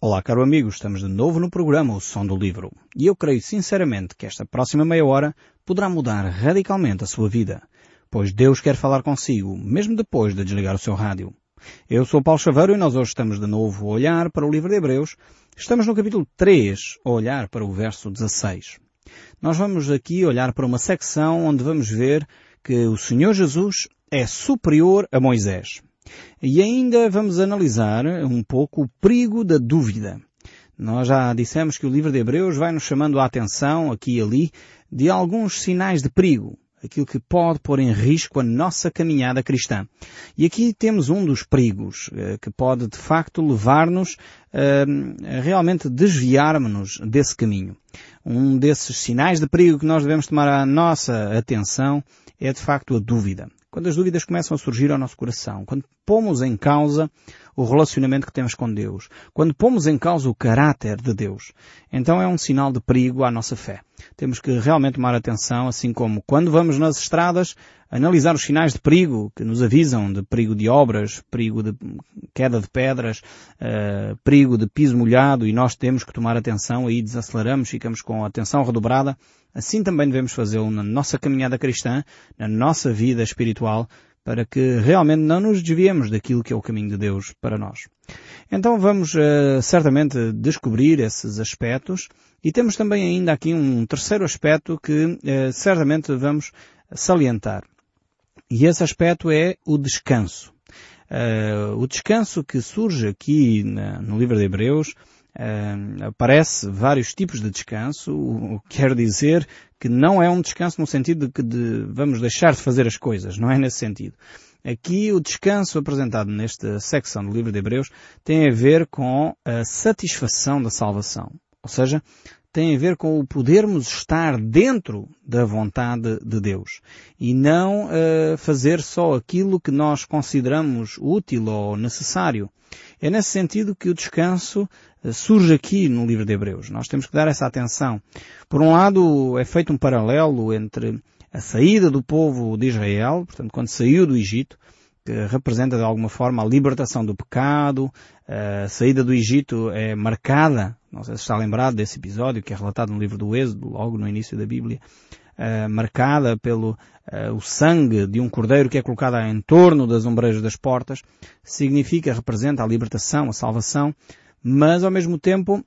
Olá, caro amigo, estamos de novo no programa O Som do Livro. E eu creio sinceramente que esta próxima meia hora poderá mudar radicalmente a sua vida, pois Deus quer falar consigo, mesmo depois de desligar o seu rádio. Eu sou Paulo Chaveiro e nós hoje estamos de novo a olhar para o livro de Hebreus. Estamos no capítulo 3, a olhar para o verso 16. Nós vamos aqui olhar para uma secção onde vamos ver que o Senhor Jesus é superior a Moisés. E ainda vamos analisar um pouco o perigo da dúvida. Nós já dissemos que o livro de Hebreus vai nos chamando a atenção, aqui e ali, de alguns sinais de perigo. Aquilo que pode pôr em risco a nossa caminhada cristã. E aqui temos um dos perigos, eh, que pode de facto levar-nos eh, a realmente desviarmos-nos desse caminho. Um desses sinais de perigo que nós devemos tomar a nossa atenção é de facto a dúvida quando as dúvidas começam a surgir ao nosso coração, quando pomos em causa o relacionamento que temos com Deus, quando pomos em causa o caráter de Deus, então é um sinal de perigo à nossa fé. Temos que realmente tomar atenção, assim como quando vamos nas estradas, analisar os sinais de perigo que nos avisam de perigo de obras, perigo de queda de pedras, uh, perigo de piso molhado e nós temos que tomar atenção aí desaceleramos, ficamos com a atenção redobrada Assim também devemos fazê-lo na nossa caminhada cristã, na nossa vida espiritual, para que realmente não nos desviemos daquilo que é o caminho de Deus para nós. Então vamos uh, certamente descobrir esses aspectos e temos também ainda aqui um terceiro aspecto que uh, certamente vamos salientar. E esse aspecto é o descanso. Uh, o descanso que surge aqui na, no livro de Hebreus aparece vários tipos de descanso, o que quer dizer que não é um descanso no sentido de que de, vamos deixar de fazer as coisas, não é nesse sentido. Aqui o descanso apresentado nesta secção do livro de Hebreus tem a ver com a satisfação da salvação. Ou seja, tem a ver com o podermos estar dentro da vontade de Deus e não uh, fazer só aquilo que nós consideramos útil ou necessário. É nesse sentido que o descanso uh, surge aqui no livro de Hebreus. Nós temos que dar essa atenção. Por um lado, é feito um paralelo entre a saída do povo de Israel, portanto, quando saiu do Egito, que representa de alguma forma a libertação do pecado, a saída do Egito é marcada, não sei se está lembrado desse episódio que é relatado no livro do Êxodo, logo no início da Bíblia, uh, marcada pelo uh, o sangue de um cordeiro que é colocado em torno das ombreiras das portas, significa, representa a libertação, a salvação, mas ao mesmo tempo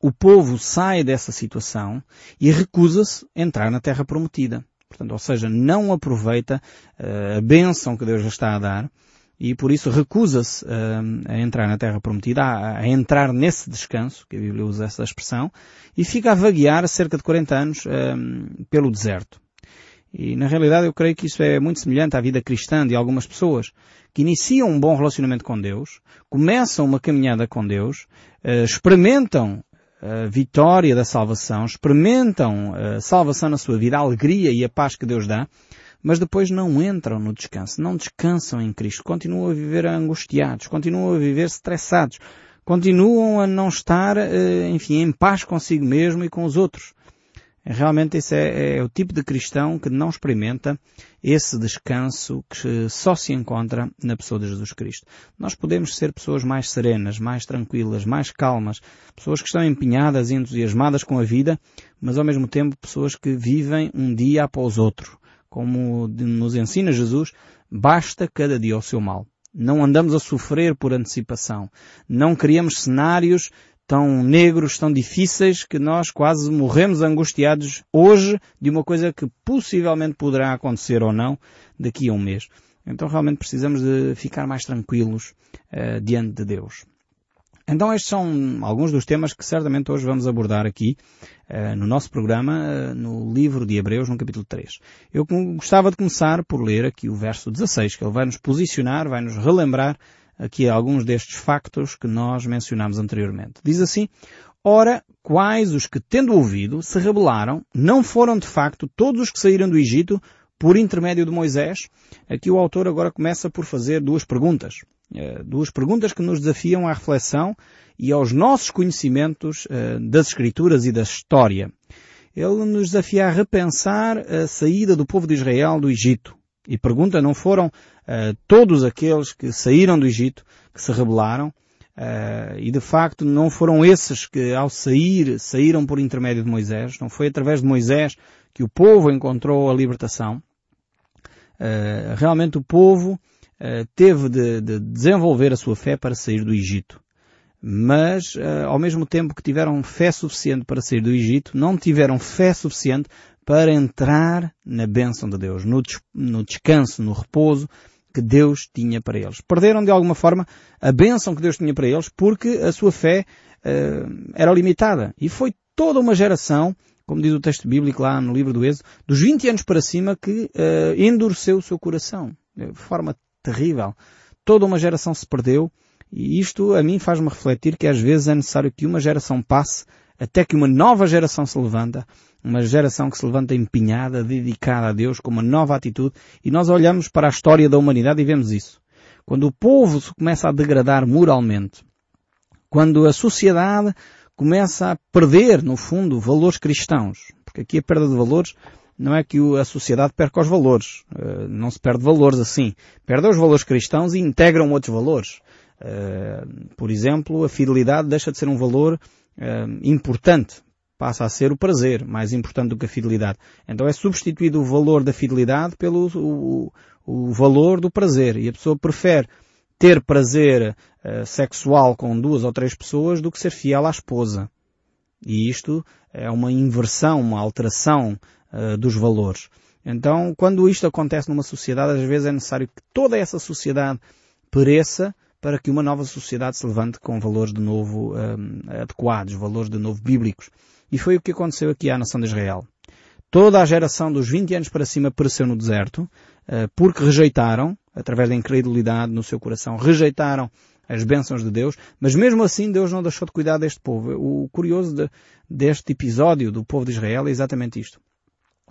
o povo sai dessa situação e recusa-se a entrar na terra prometida. Portanto, ou seja, não aproveita uh, a bênção que Deus lhe está a dar e por isso recusa-se uh, a entrar na Terra Prometida, a, entrar nesse descanso, que a Bíblia usa essa expressão, e fica a vaguear cerca de 40 anos uh, pelo deserto. E na realidade eu creio que isso é muito semelhante à vida cristã de algumas pessoas que iniciam um bom relacionamento com Deus, começam uma caminhada com Deus, experimentam a vitória da salvação, experimentam a salvação na sua vida, a alegria e a paz que Deus dá, mas depois não entram no descanso, não descansam em Cristo, continuam a viver angustiados, continuam a viver estressados, continuam a não estar, eh, enfim, em paz consigo mesmo e com os outros. Realmente esse é, é, o tipo de cristão que não experimenta esse descanso que só se encontra na pessoa de Jesus Cristo. Nós podemos ser pessoas mais serenas, mais tranquilas, mais calmas, pessoas que estão empenhadas e entusiasmadas com a vida, mas ao mesmo tempo pessoas que vivem um dia após outro. Como nos ensina Jesus, basta cada dia o seu mal. Não andamos a sofrer por antecipação. Não criamos cenários tão negros, tão difíceis, que nós quase morremos angustiados hoje de uma coisa que possivelmente poderá acontecer ou não daqui a um mês. Então realmente precisamos de ficar mais tranquilos uh, diante de Deus. Então estes são alguns dos temas que certamente hoje vamos abordar aqui uh, no nosso programa, uh, no livro de Hebreus, no capítulo 3. Eu gostava de começar por ler aqui o verso 16, que ele vai nos posicionar, vai nos relembrar aqui alguns destes factos que nós mencionámos anteriormente. Diz assim, Ora, quais os que, tendo ouvido, se rebelaram, não foram de facto todos os que saíram do Egito por intermédio de Moisés? Aqui o autor agora começa por fazer duas perguntas. Eh, duas perguntas que nos desafiam à reflexão e aos nossos conhecimentos eh, das Escrituras e da história. Ele nos desafia a repensar a saída do povo de Israel do Egito. E pergunta, não foram uh, todos aqueles que saíram do Egito, que se rebelaram, uh, e de facto não foram esses que ao sair, saíram por intermédio de Moisés, não foi através de Moisés que o povo encontrou a libertação. Uh, realmente o povo teve de, de, desenvolver a sua fé para sair do Egito. Mas, ao mesmo tempo que tiveram fé suficiente para sair do Egito, não tiveram fé suficiente para entrar na bênção de Deus, no, des no descanso, no repouso que Deus tinha para eles. Perderam de alguma forma a bênção que Deus tinha para eles porque a sua fé uh, era limitada. E foi toda uma geração, como diz o texto bíblico lá no livro do Êxodo, dos 20 anos para cima que uh, endureceu o seu coração. De forma terrível. Toda uma geração se perdeu e isto a mim faz-me refletir que às vezes é necessário que uma geração passe até que uma nova geração se levanta, uma geração que se levanta empenhada, dedicada a Deus, com uma nova atitude, e nós olhamos para a história da humanidade e vemos isso. Quando o povo se começa a degradar moralmente, quando a sociedade começa a perder, no fundo, valores cristãos, porque aqui a perda de valores não é que a sociedade perca os valores, eh, não se perde valores assim, perde os valores cristãos e integram outros valores. Eh, por exemplo, a fidelidade deixa de ser um valor importante passa a ser o prazer, mais importante do que a fidelidade. Então é substituído o valor da fidelidade pelo o, o valor do prazer. E a pessoa prefere ter prazer uh, sexual com duas ou três pessoas do que ser fiel à esposa. E isto é uma inversão, uma alteração uh, dos valores. Então, quando isto acontece numa sociedade, às vezes é necessário que toda essa sociedade pereça para que uma nova sociedade se levante com valores de novo um, adequados, valores de novo bíblicos. E foi o que aconteceu aqui à nação de Israel. Toda a geração dos 20 anos para cima pereceu no deserto, uh, porque rejeitaram, através da incredulidade no seu coração, rejeitaram as bênçãos de Deus, mas mesmo assim Deus não deixou de cuidar deste povo. O curioso de, deste episódio do povo de Israel é exatamente isto.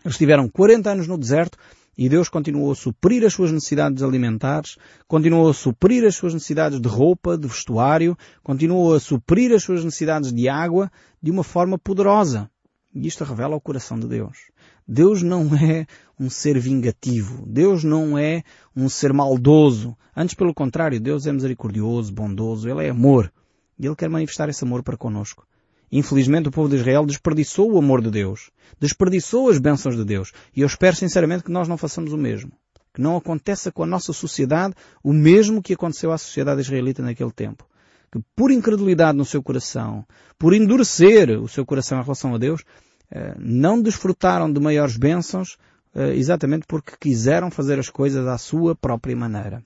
Eles tiveram 40 anos no deserto, e Deus continuou a suprir as suas necessidades alimentares, continuou a suprir as suas necessidades de roupa, de vestuário, continuou a suprir as suas necessidades de água de uma forma poderosa. E isto revela o coração de Deus. Deus não é um ser vingativo. Deus não é um ser maldoso. Antes, pelo contrário, Deus é misericordioso, bondoso. Ele é amor. E Ele quer manifestar esse amor para conosco. Infelizmente o povo de Israel desperdiçou o amor de Deus. Desperdiçou as bênçãos de Deus. E eu espero sinceramente que nós não façamos o mesmo. Que não aconteça com a nossa sociedade o mesmo que aconteceu à sociedade israelita naquele tempo. Que por incredulidade no seu coração, por endurecer o seu coração em relação a Deus, eh, não desfrutaram de maiores bênçãos exatamente porque quiseram fazer as coisas à sua própria maneira.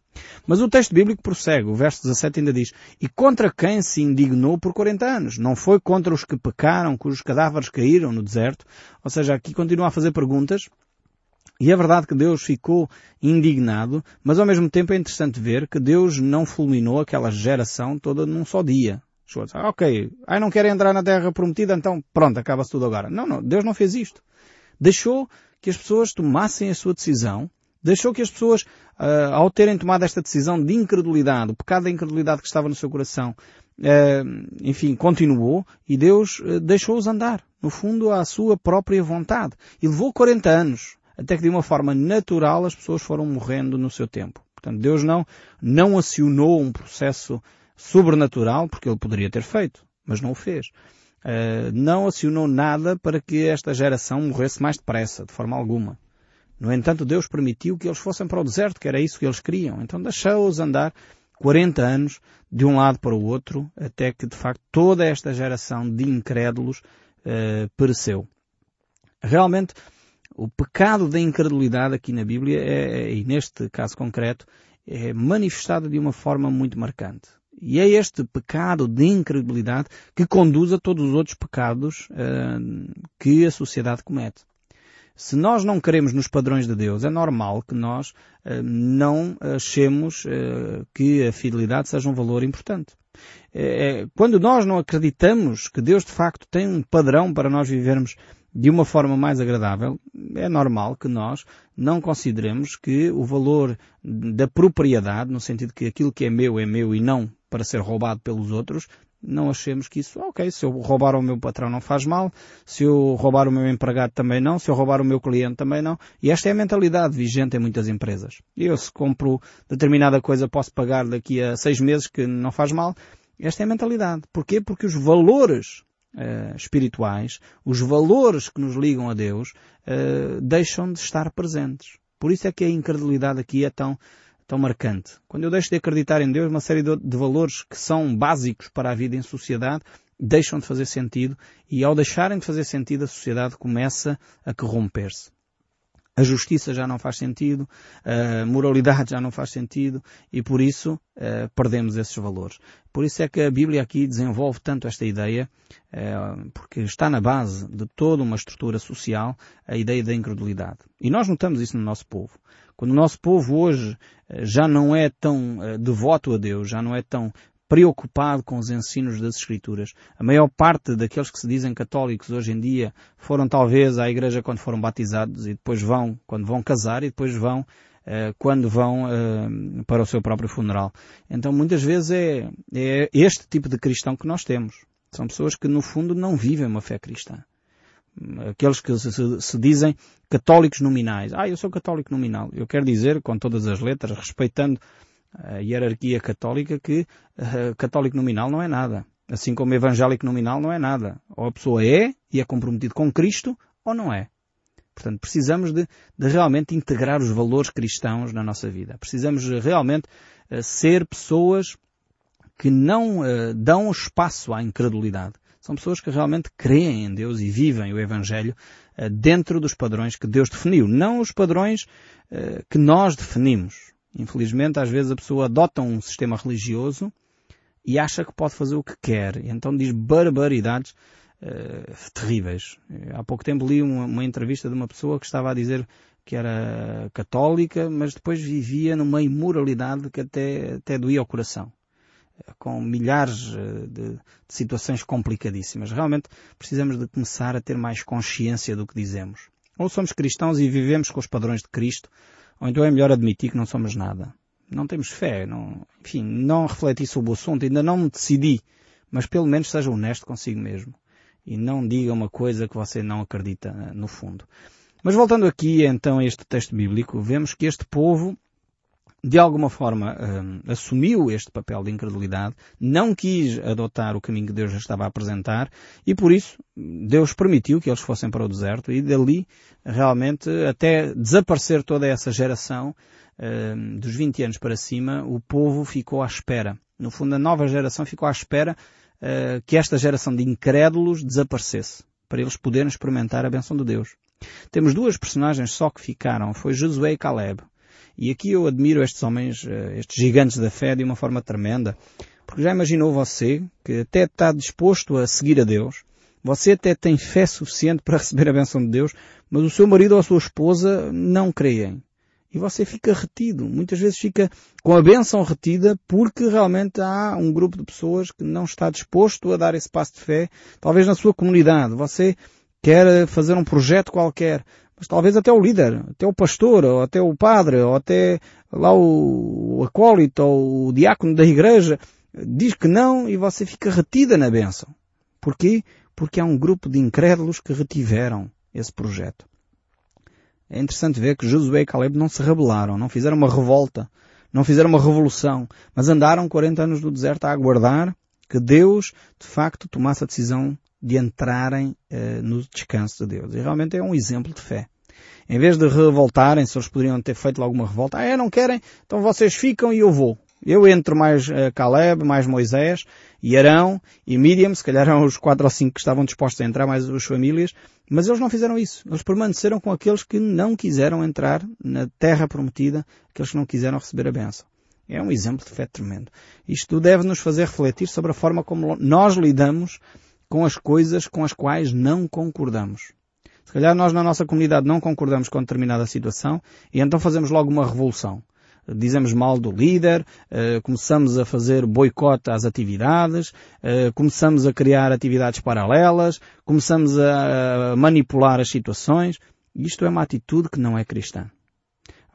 Mas o texto bíblico prossegue. O verso 17 ainda diz, E contra quem se indignou por 40 anos? Não foi contra os que pecaram, cujos cadáveres caíram no deserto? Ou seja, aqui continua a fazer perguntas. E é verdade que Deus ficou indignado, mas ao mesmo tempo é interessante ver que Deus não fulminou aquela geração toda num só dia. Ah, ok, ai não querem entrar na terra prometida, então pronto, acaba-se tudo agora. Não, não, Deus não fez isto. Deixou que as pessoas tomassem a sua decisão, deixou que as pessoas, uh, ao terem tomado esta decisão de incredulidade, o pecado da incredulidade que estava no seu coração, uh, enfim, continuou e Deus uh, deixou-os andar, no fundo, à sua própria vontade. E levou 40 anos, até que de uma forma natural as pessoas foram morrendo no seu tempo. Portanto, Deus não, não acionou um processo sobrenatural, porque ele poderia ter feito, mas não o fez. Eh, não acionou nada para que esta geração morresse mais depressa, de forma alguma. No entanto, Deus permitiu que eles fossem para o deserto, que era isso que eles queriam. Então deixou-os andar 40 anos de um lado para o outro, até que de facto toda esta geração de incrédulos uh, pereceu. Realmente, o pecado da incredulidade aqui na Bíblia, é, e neste caso concreto, é manifestado de uma forma muito marcante. E é este pecado de incredulidade que conduz a todos os outros pecados uh, que a sociedade comete. Se nós não queremos nos padrões de Deus, é normal que nós uh, não achemos uh, que a fidelidade seja um valor importante. É, quando nós não acreditamos que Deus de facto tem um padrão para nós vivermos de uma forma mais agradável, é normal que nós não consideremos que o valor da propriedade, no sentido que aquilo que é meu é meu e não para ser roubado pelos outros, não achemos que isso, ok, se eu roubar o meu patrão não faz mal, se eu roubar o meu empregado também não, se eu roubar o meu cliente também não. E esta é a mentalidade vigente em muitas empresas. Eu se compro determinada coisa posso pagar daqui a seis meses que não faz mal, Esta é a mentalidade. Porquê? Porque os valores uh, espirituais, os valores que nos ligam a Deus, uh, deixam de estar presentes. Por isso é que a incredulidade aqui é tão, tão marcante. Quando eu deixo de acreditar em Deus, uma série de, valores que são básicos para a vida em sociedade deixam de fazer sentido e ao deixarem de fazer sentido a sociedade começa a corromper-se. A justiça já não faz sentido, a moralidade já não faz sentido e por isso uh, perdemos esses valores. Por isso é que a Bíblia aqui desenvolve tanto esta ideia, uh, porque está na base de toda uma estrutura social a ideia da incredulidade. E nós notamos isso no nosso povo. Quando o nosso povo hoje uh, já não é tão devoto a Deus, já não é tão preocupado com os ensinos das Escrituras. A maior parte daqueles que se dizem católicos hoje em dia foram talvez à igreja quando foram batizados e depois vão quando vão casar e depois vão uh, quando vão para o seu próprio funeral. Então muitas vezes é, é este tipo de cristão que nós temos. São pessoas que no fundo não vivem uma fé cristã. Aqueles que se, se dizem católicos nominais. Ah, eu sou católico nominal. Eu quero dizer, com todas as letras, respeitando a hierarquia católica que uh, católico nominal não é nada. Assim como evangélico nominal não é nada. Ou a pessoa é e é comprometido com Cristo ou não é. Portanto, precisamos de, de realmente integrar os valores cristãos na nossa vida. Precisamos realmente uh, ser pessoas que não uh, dão espaço à incredulidade. São pessoas que realmente creem em Deus e vivem o Evangelho uh, dentro dos padrões que Deus definiu, não os padrões que nós definimos. Infelizmente, às vezes a pessoa adota um sistema religioso e acha que pode fazer o que quer. E então diz barbaridades uh, terríveis. Há pouco tempo li uma, uma, entrevista de uma pessoa que estava a dizer que era católica, mas depois vivia numa imoralidade que até, até doía o coração. Com milhares eh, de, de situações complicadíssimas. Realmente precisamos de começar a ter mais consciência do que dizemos. Ou somos cristãos e vivemos com os padrões de Cristo, ou então é melhor admitir que não somos nada. Não temos fé, não, enfim, não refleti sobre o assunto, ainda não me decidi, mas pelo menos seja honesto consigo mesmo. E não diga uma coisa que você não acredita eh, no fundo. Mas voltando aqui então a este texto bíblico, vemos que este povo de alguma forma um, assumiu este papel de incredulidade, não quis adotar o caminho que Deus já estava a apresentar e por isso Deus permitiu que eles fossem para o deserto e dali realmente até desaparecer toda essa geração um, dos 20 anos para cima, o povo ficou à espera. No fundo, a nova geração ficou à espera uh, que esta geração de incrédulos desaparecesse para eles poderem experimentar a benção de Deus. Temos duas personagens só que ficaram, foi Josué e Caleb. E aqui eu admiro estes homens, eh, estes gigantes da fé de uma forma tremenda. Porque já imaginou você que até está disposto a seguir a Deus, você até tem fé suficiente para receber a benção de Deus, mas o seu marido ou a sua esposa não creem. E você fica retido. Muitas vezes fica com a benção retida porque realmente há um grupo de pessoas que não está disposto a dar esse passo de fé, talvez na sua comunidade. Você quer fazer um projeto qualquer, mas talvez até o líder, até o pastor, ou até o padre, ou até lá o, acólito, ou o diácono da igreja, diz que não e você fica retida na bênção. Porquê? Porque há um grupo de incrédulos que retiveram esse projeto. É interessante ver que Josué e Caleb não se rebelaram, não fizeram uma revolta, não fizeram uma revolução, mas andaram 40 anos no deserto a aguardar que Deus, de facto, tomasse a decisão de entrarem uh, no descanso de Deus. E realmente é um exemplo de fé. Em vez de revoltarem, se eles poderiam ter feito alguma revolta, ah, é, não querem, então vocês ficam e eu vou. Eu entro mais uh, Caleb, mais Moisés, e Arão, e Miriam, se calhar eram os quatro ou cinco que estavam dispostos a entrar, mais as famílias, mas eles não fizeram isso. Eles permaneceram com aqueles que não quiseram entrar na terra prometida, aqueles que não quiseram receber a bênção. É um exemplo de fé tremendo. Isto deve nos fazer refletir sobre a forma como nós lidamos com as coisas com as quais não concordamos. Se calhar nós na nossa comunidade não concordamos com determinada situação e então fazemos logo uma revolução. Dizemos mal do líder, eh, começamos a fazer boicote às atividades, eh, começamos a criar atividades paralelas, começamos a manipular as situações. Isto é uma atitude que não é cristã.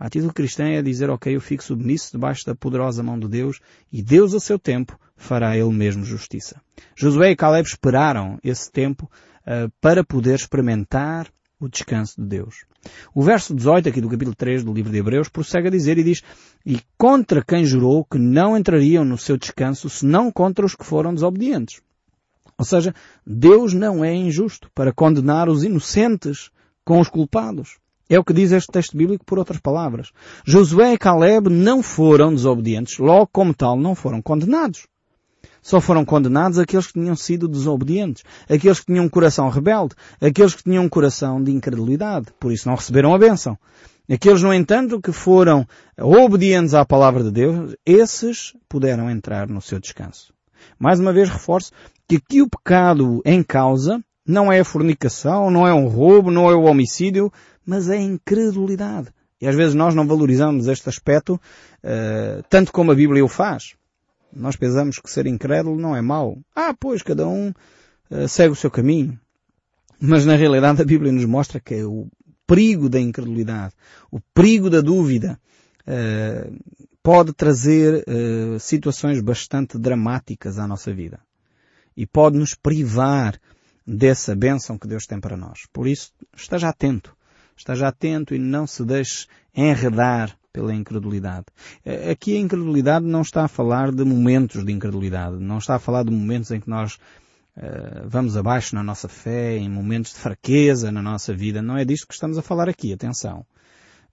A atitude cristã é dizer, ok, eu fico submisso debaixo da poderosa mão de Deus e Deus a seu tempo fará ele mesmo justiça. Josué e Caleb esperaram esse tempo uh, para poder experimentar o descanso de Deus. O verso 18 aqui do capítulo 3 do livro de Hebreus prossegue a dizer e diz E contra quem jurou que não entrariam no seu descanso senão contra os que foram desobedientes. Ou seja, Deus não é injusto para condenar os inocentes com os culpados. É o que diz este texto bíblico por outras palavras. Josué e Caleb não foram desobedientes, logo como tal não foram condenados. Só foram condenados aqueles que tinham sido desobedientes, aqueles que tinham um coração rebelde, aqueles que tinham um coração de incredulidade, por isso não receberam a bênção. Aqueles, no entanto, que foram obedientes à palavra de Deus, esses puderam entrar no seu descanso. Mais uma vez reforço que aqui o pecado em causa não é a fornicação, não é um roubo, não é o homicídio, mas é incredulidade. E às vezes nós não valorizamos este aspecto uh, tanto como a Bíblia o faz. Nós pensamos que ser incrédulo não é mau. Ah, pois, cada um uh, segue o seu caminho. Mas na realidade a Bíblia nos mostra que é o perigo da incredulidade, o perigo da dúvida, uh, pode trazer situações bastante dramáticas à nossa vida. E pode nos privar dessa bênção que Deus tem para nós. Por isso, esteja atento. Esteja atento e não se deixe enredar pela incredulidade. Eh, aqui a incredulidade não está a falar de momentos de incredulidade, não está a falar de momentos em que nós uh, vamos abaixo na nossa fé, em momentos de fraqueza na nossa vida. Não é disto que estamos a falar aqui, atenção.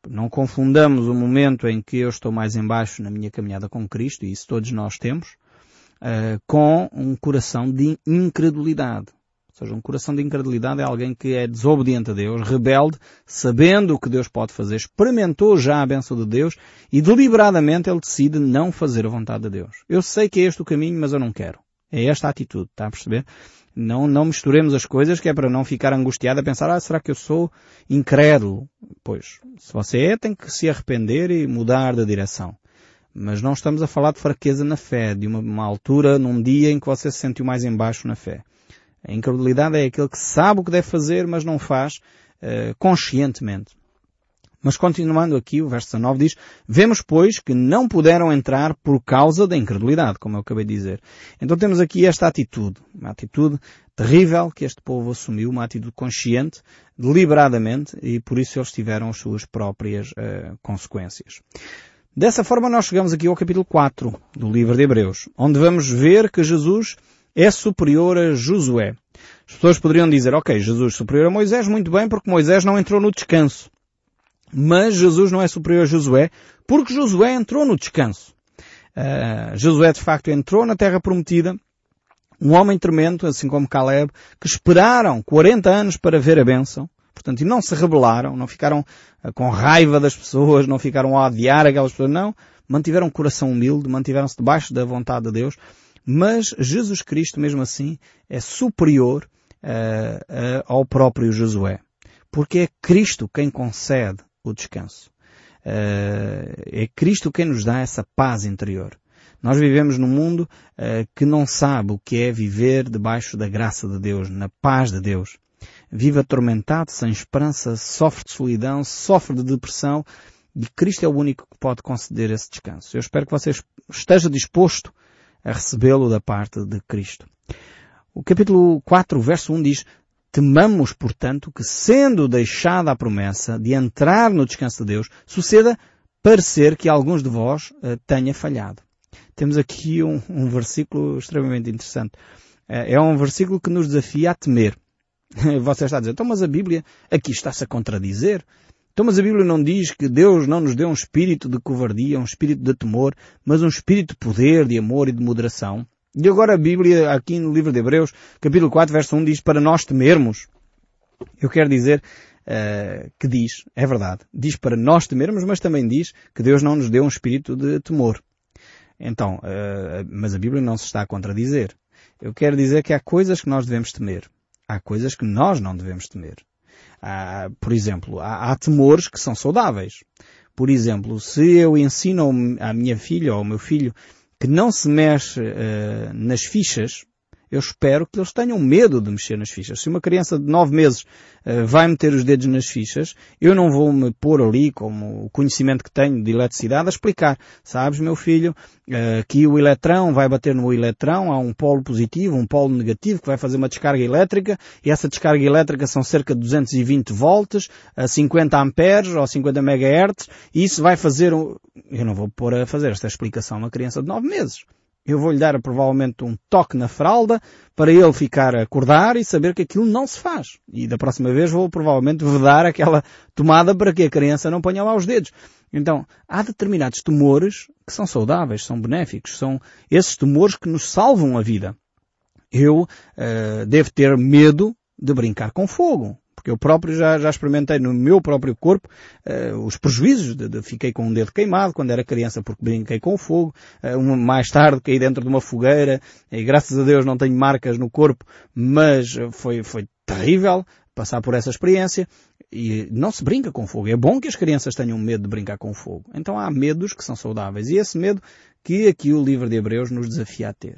Não confundamos o momento em que eu estou mais embaixo na minha caminhada com Cristo, e isso todos nós temos, uh, com um coração de incredulidade seja, um coração de incredulidade é alguém que é desobediente a Deus, rebelde, sabendo o que Deus pode fazer, experimentou já a benção de Deus e deliberadamente ele decide não fazer a vontade de Deus. Eu sei que é este o caminho, mas eu não quero. É esta a atitude, está a perceber? Não, não misturemos as coisas que é para não ficar angustiado a pensar, ah, será que eu sou incrédulo? Pois, se você é, tem que se arrepender e mudar de direção. Mas não estamos a falar de fraqueza na fé, de uma, uma altura, num dia em que você se sentiu mais embaixo na fé. A incredulidade é aquele que sabe o que deve fazer, mas não faz uh, conscientemente. Mas continuando aqui, o verso 19 diz, Vemos, pois, que não puderam entrar por causa da incredulidade, como eu acabei de dizer. Então temos aqui esta atitude, uma atitude terrível que este povo assumiu, uma atitude consciente, deliberadamente, e por isso eles tiveram as suas próprias uh, consequências. Dessa forma nós chegamos aqui ao capítulo 4 do livro de Hebreus, onde vamos ver que Jesus é superior a Josué. As pessoas poderiam dizer, ok, Jesus superior a Moisés, muito bem, porque Moisés não entrou no descanso. Mas Jesus não é superior a Josué, porque Josué entrou no descanso. Uh, Josué de facto entrou na terra prometida, um homem tremendo, assim como Caleb, que esperaram 40 anos para ver a bênção, portanto, e não se rebelaram, não ficaram uh, com raiva das pessoas, não ficaram a odiar aquelas pessoas, não, mantiveram um coração humilde, mantiveram-se debaixo da vontade de Deus, mas Jesus Cristo, mesmo assim, é superior uh, uh, ao próprio Josué. Porque é Cristo quem concede o descanso. Uh, é Cristo quem nos dá essa paz interior. Nós vivemos num mundo que não sabe o que é viver debaixo da graça de Deus, na paz de Deus. Vive atormentado, sem esperança, sofre de solidão, sofre de depressão e Cristo é o único que pode conceder esse descanso. Eu espero que você esteja disposto a recebê-lo da parte de Cristo. O capítulo 4, verso 1 diz, Temamos, portanto, que sendo deixada a promessa de entrar no descanso de Deus, suceda parecer que alguns de vós uh, tenha falhado. Temos aqui um, um versículo extremamente interessante. Uh, é um versículo que nos desafia a temer. Você está a dizer, então mas a Bíblia aqui está-se a contradizer. Então, mas a Bíblia não diz que Deus não nos deu um espírito de covardia, um espírito de temor, mas um espírito de poder, de amor e de moderação. E agora a Bíblia, aqui no livro de Hebreus, capítulo 4, verso 1, diz para nós temermos. Eu quero dizer uh, que diz, é verdade, diz para nós temermos, mas também diz que Deus não nos deu um espírito de temor. Então, uh, mas a Bíblia não se está a contradizer. Eu quero dizer que há coisas que nós devemos temer. Há coisas que nós não devemos temer. Há, por exemplo, há, há temores que são saudáveis. Por exemplo, se eu ensino à minha filha ou ao meu filho que não se mexe uh, nas fichas, eu espero que eles tenham medo de mexer nas fichas. Se uma criança de nove meses uh, vai meter os dedos nas fichas, eu não vou me pôr ali, como o conhecimento que tenho de eletricidade, a explicar. Sabes, meu filho, uh, que o eletrão vai bater no eletrão, há um polo positivo, um polo negativo, que vai fazer uma descarga elétrica, e essa descarga elétrica são cerca de 220 volts, a 50 amperes ou 50 megahertz, e isso vai fazer um... Eu não vou pôr a fazer esta explicação a uma criança de nove meses. Eu vou-lhe dar provavelmente um toque na fralda para ele ficar a acordar e saber que aquilo não se faz. E da próxima vez vou provavelmente vedar aquela tomada para que a criança não ponha lá os dedos. Então, há determinados tumores que são saudáveis, são benéficos, são esses tumores que nos salvam a vida. Eu uh, devo ter medo de brincar com fogo. Porque eu próprio já, já experimentei no meu próprio corpo uh, os prejuízos de, de, fiquei com um dedo queimado quando era criança porque brinquei com fogo. Uh, um, mais tarde caí dentro de uma fogueira e graças a Deus não tenho marcas no corpo, mas foi, foi terrível passar por essa experiência e não se brinca com fogo. É bom que as crianças tenham medo de brincar com fogo. Então há medos que são saudáveis e esse medo que aqui o livro de Hebreus nos desafia a ter.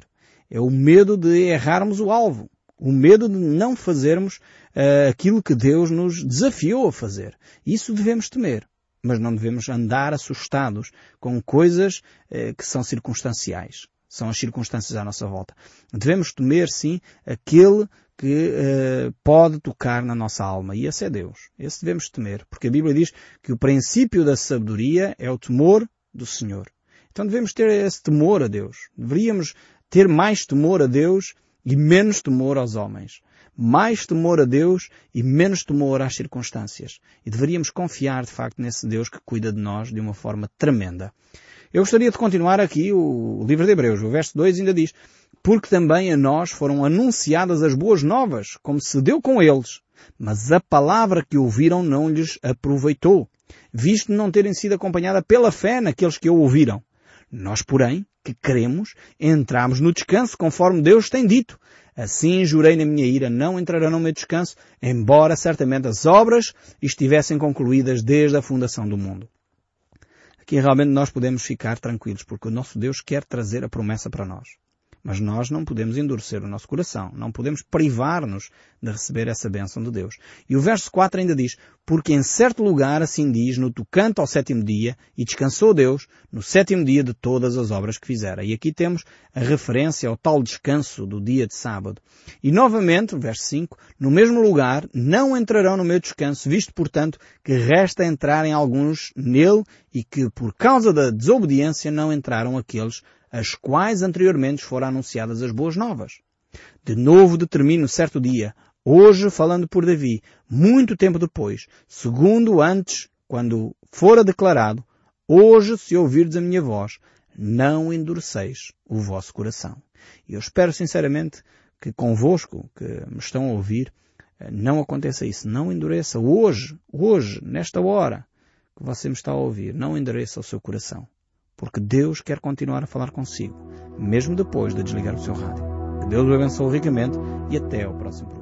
É o medo de errarmos o alvo. O medo de não fazermos uh, aquilo que Deus nos desafiou a fazer. Isso devemos temer. Mas não devemos andar assustados com coisas uh, que são circunstanciais. São as circunstâncias à nossa volta. Devemos temer, sim, aquele que uh, pode tocar na nossa alma. E esse é Deus. Esse devemos temer. Porque a Bíblia diz que o princípio da sabedoria é o temor do Senhor. Então devemos ter esse temor a Deus. Deveríamos ter mais temor a Deus e menos temor aos homens. Mais temor a Deus e menos temor às circunstâncias. E deveríamos confiar, de facto, nesse Deus que cuida de nós de uma forma tremenda. Eu gostaria de continuar aqui o livro de Hebreus. O verso 2 ainda diz, porque também a nós foram anunciadas as boas novas, como se deu com eles. Mas a palavra que ouviram não lhes aproveitou, visto não terem sido acompanhada pela fé naqueles que a ouviram. Nós, porém, que queremos, entramos no descanso conforme Deus tem dito. Assim jurei na minha ira, não entrarão no meu descanso, embora certamente as obras estivessem concluídas desde a fundação do mundo. Aqui realmente nós podemos ficar tranquilos, porque o nosso Deus quer trazer a promessa para nós. Mas nós não podemos endurecer o nosso coração, não podemos privar-nos de receber essa bênção de Deus. E o verso 4 ainda diz, porque em certo lugar assim diz, no tocante ao sétimo dia, e descansou Deus no sétimo dia de todas as obras que fizera. E aqui temos a referência ao tal descanso do dia de sábado. E novamente, verso 5, no mesmo lugar não entrarão no meu descanso, visto portanto que resta entrarem alguns nele e que por causa da desobediência não entraram aqueles as quais anteriormente foram anunciadas as boas novas. De novo determino certo dia, hoje falando por Davi, muito tempo depois, segundo antes, quando fora declarado, hoje se ouvirdes a minha voz, não endureceis o vosso coração. E eu espero sinceramente que convosco, que me estão a ouvir, não aconteça isso. Não endureça hoje, hoje, nesta hora que você me está a ouvir, não endureça o seu coração porque Deus quer continuar a falar consigo, mesmo depois de desligar o seu rádio. Que Deus o abençoe ricamente e até ao próximo programa.